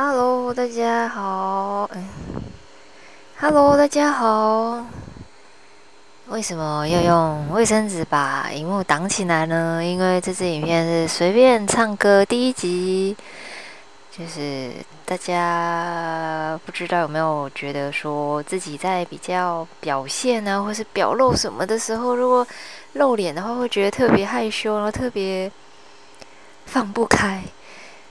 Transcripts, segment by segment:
Hello，大家好。嗯，Hello，大家好。为什么要用卫生纸把荧幕挡起来呢？因为这支影片是随便唱歌第一集，就是大家不知道有没有觉得说自己在比较表现啊，或是表露什么的时候，如果露脸的话，会觉得特别害羞，然后特别放不开。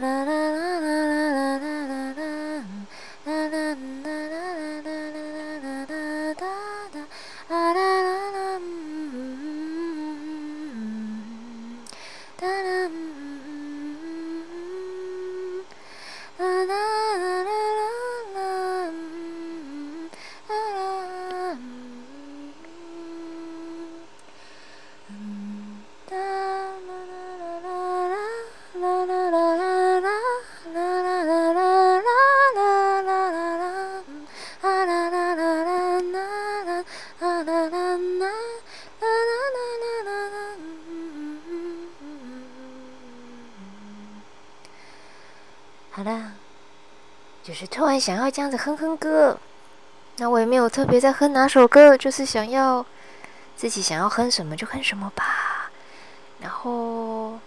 da da 好了，就是突然想要这样子哼哼歌，那我也没有特别在哼哪首歌，就是想要自己想要哼什么就哼什么吧。然后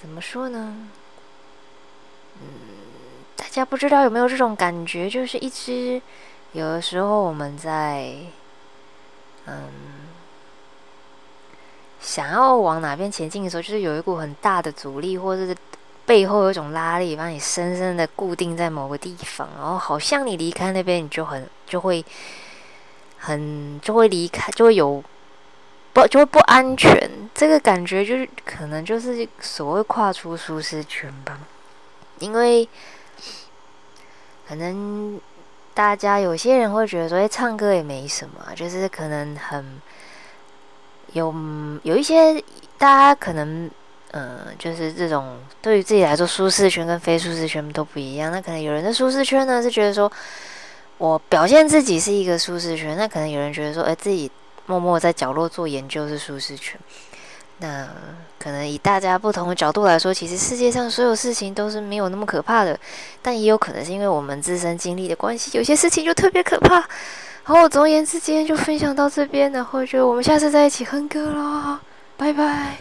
怎么说呢？嗯，大家不知道有没有这种感觉，就是一直有的时候我们在嗯想要往哪边前进的时候，就是有一股很大的阻力，或者是。背后有一种拉力，把你深深的固定在某个地方，然后好像你离开那边，你就很就会很就会离开，就会有不就会不安全。这个感觉就是可能就是所谓跨出舒适圈吧。因为可能大家有些人会觉得说，哎，唱歌也没什么，就是可能很有有一些大家可能。嗯，就是这种对于自己来说，舒适圈跟非舒适圈都不一样。那可能有人的舒适圈呢，是觉得说我表现自己是一个舒适圈；那可能有人觉得说，哎，自己默默在角落做研究是舒适圈。那可能以大家不同的角度来说，其实世界上所有事情都是没有那么可怕的，但也有可能是因为我们自身经历的关系，有些事情就特别可怕。好，总而言之，今天就分享到这边，然后就我们下次再一起哼歌喽，拜拜。